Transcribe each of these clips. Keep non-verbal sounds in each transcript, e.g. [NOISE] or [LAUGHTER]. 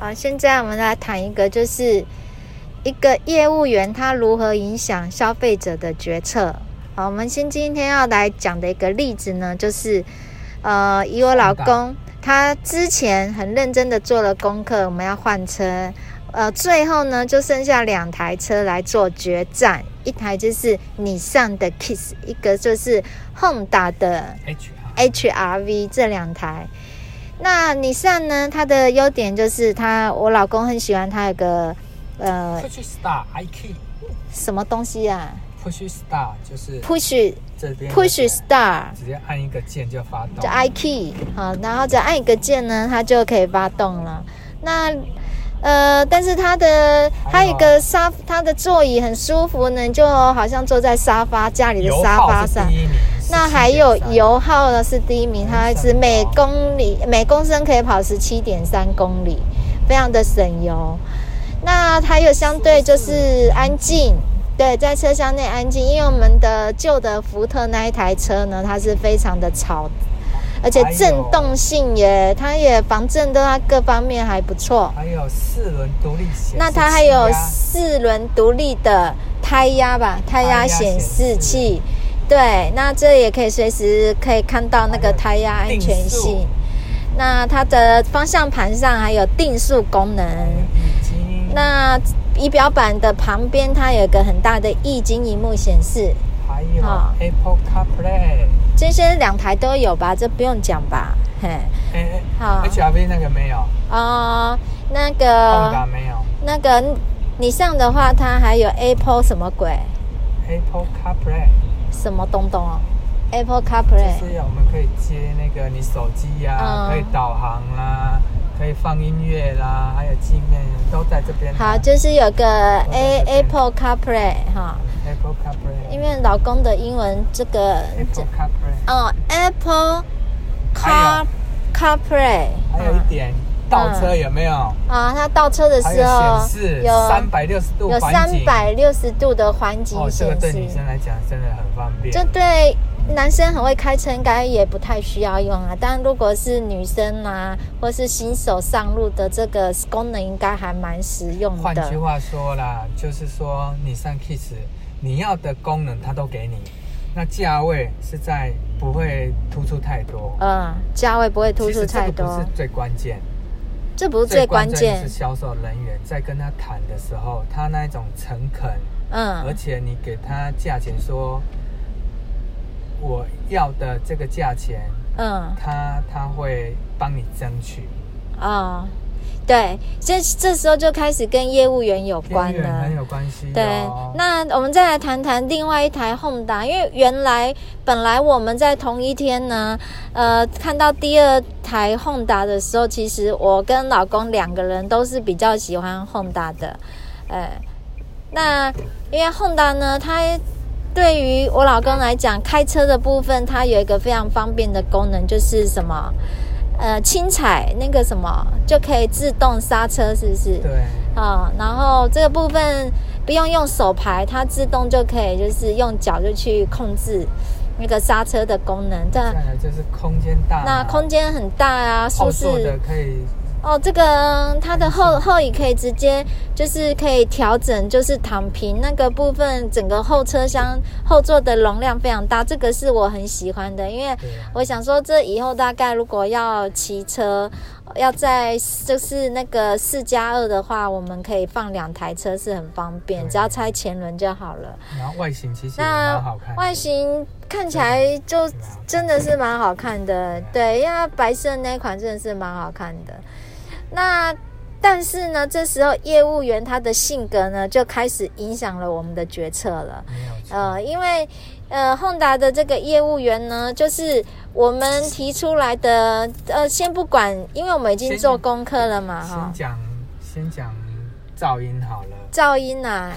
好，现在我们来谈一个，就是一个业务员他如何影响消费者的决策。好，我们先今天要来讲的一个例子呢，就是呃，以我老公他之前很认真的做了功课，我们要换车，呃，最后呢就剩下两台车来做决战，一台就是 Nissan 的 Kiss，一个就是 Honda 的 HR-V 这两台。那 Nissan 呢？它的优点就是它，我老公很喜欢它有个呃，Push Start iKey，什么东西啊？Push Start 就是 Push 这边 Push Start，直接按一个键就发动。就 iKey 好，然后只要按一个键呢，它就可以发动了。那呃，但是它的还有一个沙，它的座椅很舒服呢，就好像坐在沙发家里的沙发上。那还有油耗呢是第一名，它是每公里每公升可以跑十七点三公里，非常的省油。那还有相对就是安静，对，在车厢内安静，因为我们的旧的福特那一台车呢，它是非常的吵，而且震动性也，它也防震的它各方面还不错。还有四轮独立显示器，那它还有四轮独立的胎压吧，胎压显示器。对，那这也可以随时可以看到那个胎压安全性。那它的方向盘上还有定速功能。那仪表板的旁边它有个很大的液晶萤幕显示。还有 Apple CarPlay。这些两台都有吧？这不用讲吧？嘿。好。HRV 那个没有。哦，那个。没有。那个你上的话，它还有 Apple 什么鬼？Apple CarPlay。什么东东啊？Apple CarPlay 就是我们可以接那个你手机呀、啊，嗯、可以导航啦，可以放音乐啦，还有界面都在这边。好，就是有个 A Apple CarPlay 哈。Apple CarPlay。因为老公的英文这个 Apple CarPlay。哦，Apple Car CarPlay。还有一点。倒车有没有啊？它倒车的时候有三百六十度，有三百六十度的环景显示。哦，这个对女生来讲真的很方便。这对男生很会开车，应该也不太需要用啊。但如果是女生啊，或是新手上路的，这个功能应该还蛮实用的。换句话说啦，就是说你上 Kiss，你要的功能它都给你，那价位是在不会突出太多。嗯，价位不会突出太多，这不是最关键。这不是最关键，是销售人员在跟他谈的时候，他那一种诚恳，嗯，而且你给他价钱说，我要的这个价钱，嗯，他他会帮你争取，啊、哦。对，这这时候就开始跟业务员有关了，很有关系。对，那我们再来谈谈另外一台 Honda，因为原来本来我们在同一天呢，呃，看到第二台 Honda 的时候，其实我跟老公两个人都是比较喜欢 Honda 的，呃，那因为 Honda 呢，它对于我老公来讲，开车的部分它有一个非常方便的功能，就是什么？呃，轻踩那个什么就可以自动刹车，是不是？对。啊，然后这个部分不用用手排，它自动就可以，就是用脚就去控制那个刹车的功能。再来就是空间大，那空间很大啊，舒适的可以。哦，这个它的后后椅可以直接就是可以调整，就是躺平那个部分，整个后车厢后座的容量非常大，这个是我很喜欢的，因为我想说这以后大概如果要骑车，要在就是那个四加二的话，我们可以放两台车是很方便，只要拆前轮就好了。然后外形其实蛮好看，外形看起来就真的是蛮好看的，对，因为白色那款真的是蛮好看的。那但是呢，这时候业务员他的性格呢，就开始影响了我们的决策了。呃，因为呃，Honda 的这个业务员呢，就是我们提出来的。呃，先不管，因为我们已经做功课了嘛，哈。先讲先讲噪音好了。噪音啊，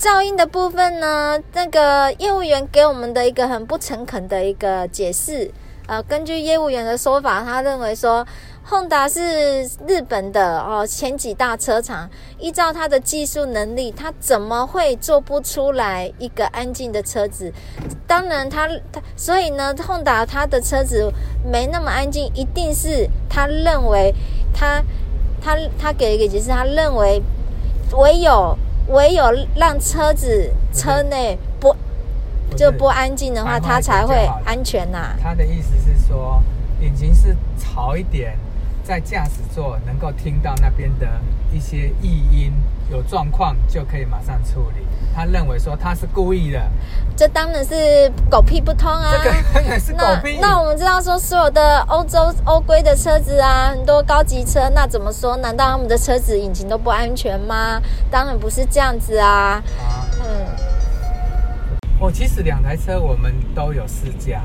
噪音的部分呢，那个业务员给我们的一个很不诚恳的一个解释。呃，根据业务员的说法，他认为说。Honda 是日本的哦，前几大车厂，依照他的技术能力，他怎么会做不出来一个安静的车子？当然他，他所以呢，Honda 它的车子没那么安静，一定是他认为他他他给一个解释，他认为唯有唯有让车子车内不就不安静的话，他才会安全呐、啊。他的意思是说，引擎是吵一点，在驾驶座能够听到那边的一些异音，有状况就可以马上处理。他认为说他是故意的，这当然是狗屁不通啊！这个当然 [LAUGHS] 是狗屁。那，那我们知道说，所有的欧洲欧规的车子啊，很多高级车，那怎么说？难道他们的车子引擎都不安全吗？当然不是这样子啊。啊嗯，我其实两台车我们都有试驾。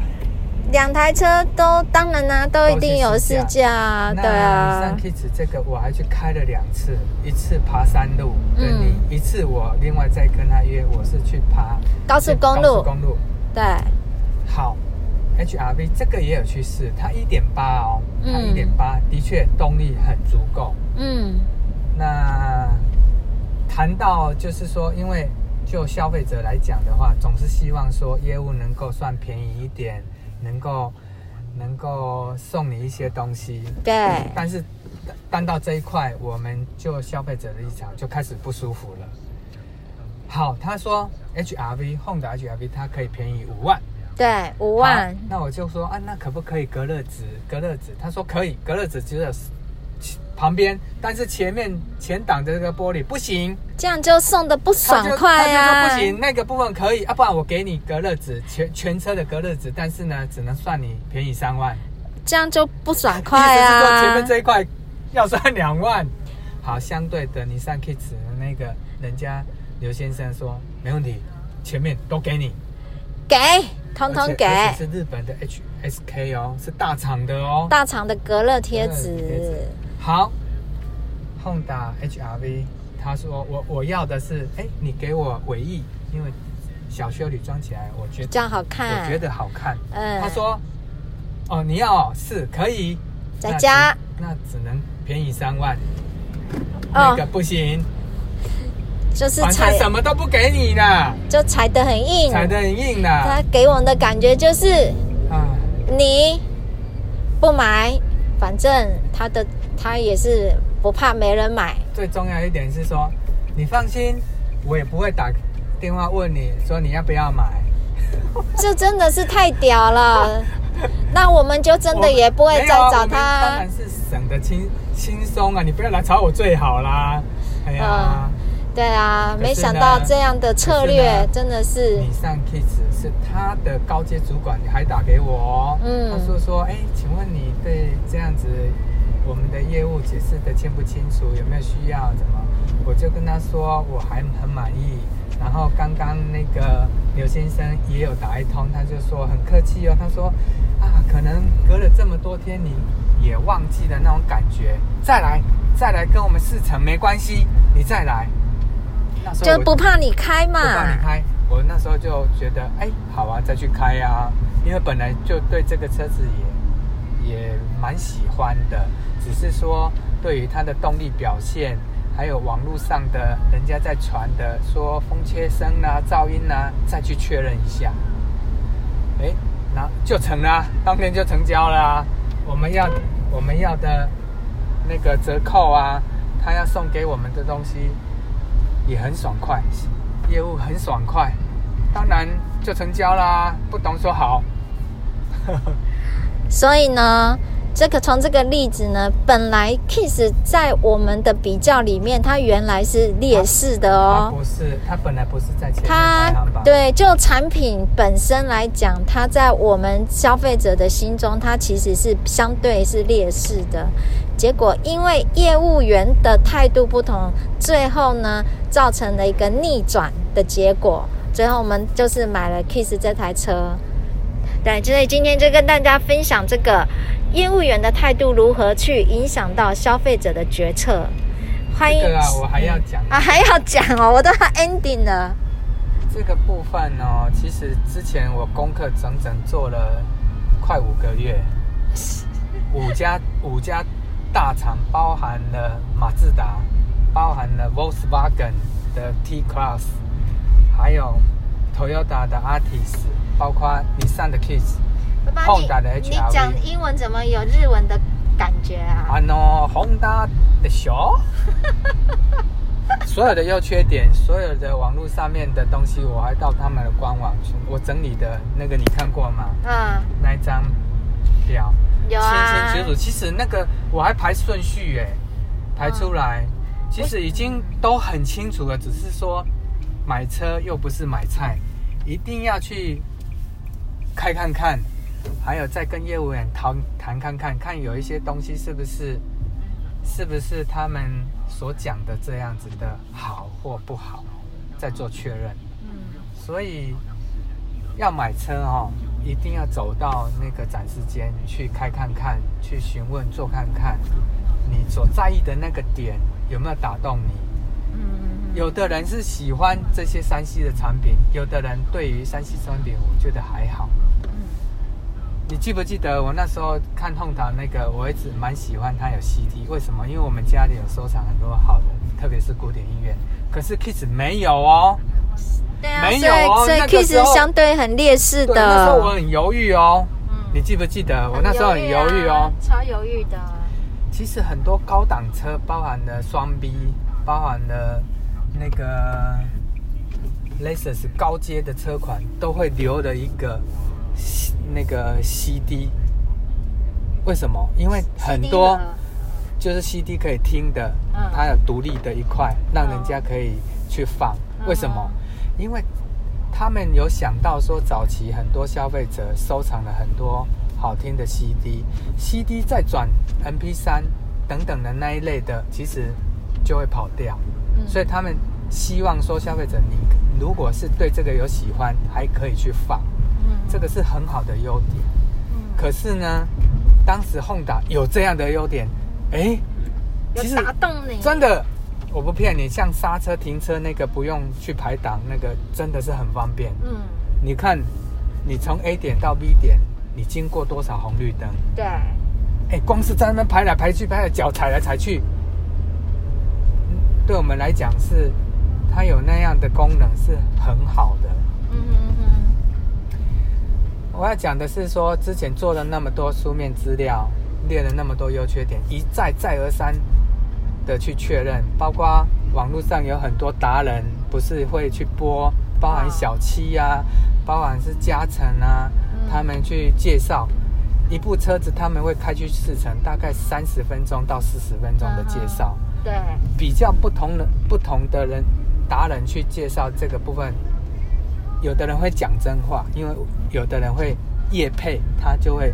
两台车都当然啦、啊，都一定有试驾，对啊。Nissan Kicks 这个我还去开了两次，一次爬山路，跟你、嗯、一次我另外再跟他约，我是去爬高速公路。高速公路，对。好，HRV 这个也有去试，它一点八哦，它一点八的确动力很足够。嗯。那谈到就是说，因为就消费者来讲的话，总是希望说业务能够算便宜一点。能够能够送你一些东西，对，但是单到这一块，我们就消费者的立场就开始不舒服了。好，他说 HRV Honda HRV 它可以便宜五万，对，五万。那我就说啊，那可不可以隔热纸？隔热纸，他说可以，隔热纸只有。旁边，但是前面前挡的这个玻璃不行，这样就送的不爽快呀、啊。他就说不行，那个部分可以啊，不然我给你隔热纸，全全车的隔热纸，但是呢，只能算你便宜三万，这样就不爽快啊。意思是说前面这一块要算两万。好，相对的，你上 Kicks 的那个人家刘先生说没问题，前面都给你，给，通通给。是日本的 HSK 哦，是大厂的哦，大厂的隔热贴纸。好，Honda HRV，他说我我要的是，哎，你给我尾翼，因为小修理装起来，我觉得这样好看，我觉得好看。嗯，他说，哦，你要哦是可以，在家，那只能便宜三万，那个不行，就是踩什么都不给你的，就踩得很硬，踩得很硬的。他给我们的感觉就是，啊，你不买，反正他的。他也是不怕没人买。最重要一点是说，你放心，我也不会打电话问你说你要不要买。[LAUGHS] 这真的是太屌了，[LAUGHS] 那我们就真的也不会再找他。啊、当然是省得轻轻松啊，你不要来找我最好啦。哎呀。嗯对啊，没想到这样的策略真的是。你上 Kicks 是他的高阶主管，你还打给我哦。嗯。他说说，哎，请问你对这样子我们的业务解释的清不清楚？有没有需要？怎么？我就跟他说我还很满意。然后刚刚那个刘先生也有打一通，他就说很客气哦。他说啊，可能隔了这么多天，你也忘记了那种感觉。再来，再来跟我们试乘没关系，你再来。就不怕你开嘛？不怕你开，我那时候就觉得，哎，好啊，再去开呀、啊。因为本来就对这个车子也也蛮喜欢的，只是说对于它的动力表现，还有网络上的人家在传的说风切声啊、噪音啊，再去确认一下。哎，那就成了，当天就成交了、我们要我们要的那个折扣啊，他要送给我们的东西。也很爽快，业务很爽快，当然就成交啦。不懂说好，[LAUGHS] 所以呢，这个从这个例子呢，本来 Kicks 在我们的比较里面，它原来是劣势的哦。不是，它本来不是在前面排行榜。对，就产品本身来讲，它在我们消费者的心中，它其实是相对是劣势的。结果因为业务员的态度不同，最后呢，造成了一个逆转的结果。最后我们就是买了 Kicks 这台车。对，所以今天就跟大家分享这个业务员的态度如何去影响到消费者的决策。欢迎。这个啊，我还要讲啊，还要讲哦，我都要 ending 了。这个部分哦，其实之前我功课整整做了快五个月，五家五家。大厂包含了马自达，包含了 Volkswagen 的 T Class，还有 Toyota 的 Altis，包括 Nissan 的 Kicks，Honda 的 HRV。你讲英文怎么有日文的感觉啊？啊喏，Honda 的小，所有的优缺点，所有的网络上面的东西，我还到他们的官网去，我整理的那个你看过吗？嗯，那一张表，有啊，清清楚楚。其实那个我还排顺序哎，排出来，嗯、其实已经都很清楚了，只是说买车又不是买菜，一定要去开看看。还有再跟业务员谈谈看看，看有一些东西是不是，是不是他们所讲的这样子的好或不好，再做确认。嗯，所以要买车哦，一定要走到那个展示间去开看看，去询问做看看，你所在意的那个点有没有打动你。嗯，有的人是喜欢这些 3C 的产品，有的人对于 3C 产品，我觉得还好。你记不记得我那时候看 Honda 那个，我一直蛮喜欢它有 CD，为什么？因为我们家里有收藏很多好的，特别是古典音乐。可是 Kiss 没有哦，对啊，没有哦，所以 Kiss 相对很劣势的。那时候我很犹豫哦，嗯，你记不记得我那时候很犹豫哦，超犹豫的。其实很多高档车，包含了双 B，包含了那个 Lexus 高阶的车款，都会留的一个。那个 CD，为什么？因为很多就是 CD 可以听的，它有独立的一块，让人家可以去放。为什么？因为他们有想到说，早期很多消费者收藏了很多好听的 CD，CD 再转 MP3 等等的那一类的，其实就会跑掉。所以他们希望说，消费者你如果是对这个有喜欢，还可以去放。这个是很好的优点，嗯，可是呢，当时 Honda 有这样的优点，哎，其实打动你真的，我不骗你，像刹车、停车那个不用去排档，那个真的是很方便。嗯，你看，你从 A 点到 B 点，你经过多少红绿灯？对，哎，光是在那边排来排去，排来脚踩来踩去，对我们来讲是，它有那样的功能是很好的。嗯嗯嗯我要讲的是说，之前做了那么多书面资料，列了那么多优缺点，一再再而三的去确认，包括网络上有很多达人，不是会去播，包含小七呀、啊，包含是嘉诚啊，他们去介绍一部车子，他们会开去试乘，大概三十分钟到四十分钟的介绍，对，比较不同的不同的人达人去介绍这个部分。有的人会讲真话，因为有的人会夜配，他就会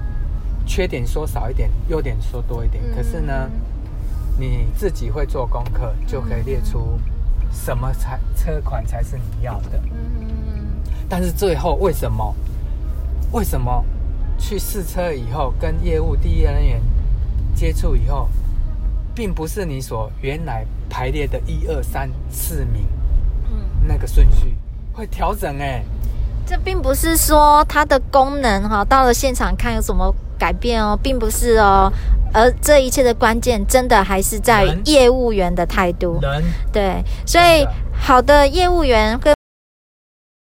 缺点说少一点，优点说多一点。可是呢，你自己会做功课，就可以列出什么才车款才是你要的。嗯但是最后为什么？为什么去试车以后，跟业务第一人员接触以后，并不是你所原来排列的一二三四名，嗯那个顺序。会调整哎，这并不是说它的功能哈，到了现场看有什么改变哦，并不是哦，而这一切的关键真的还是在业务员的态度。对，所以好的业务员会。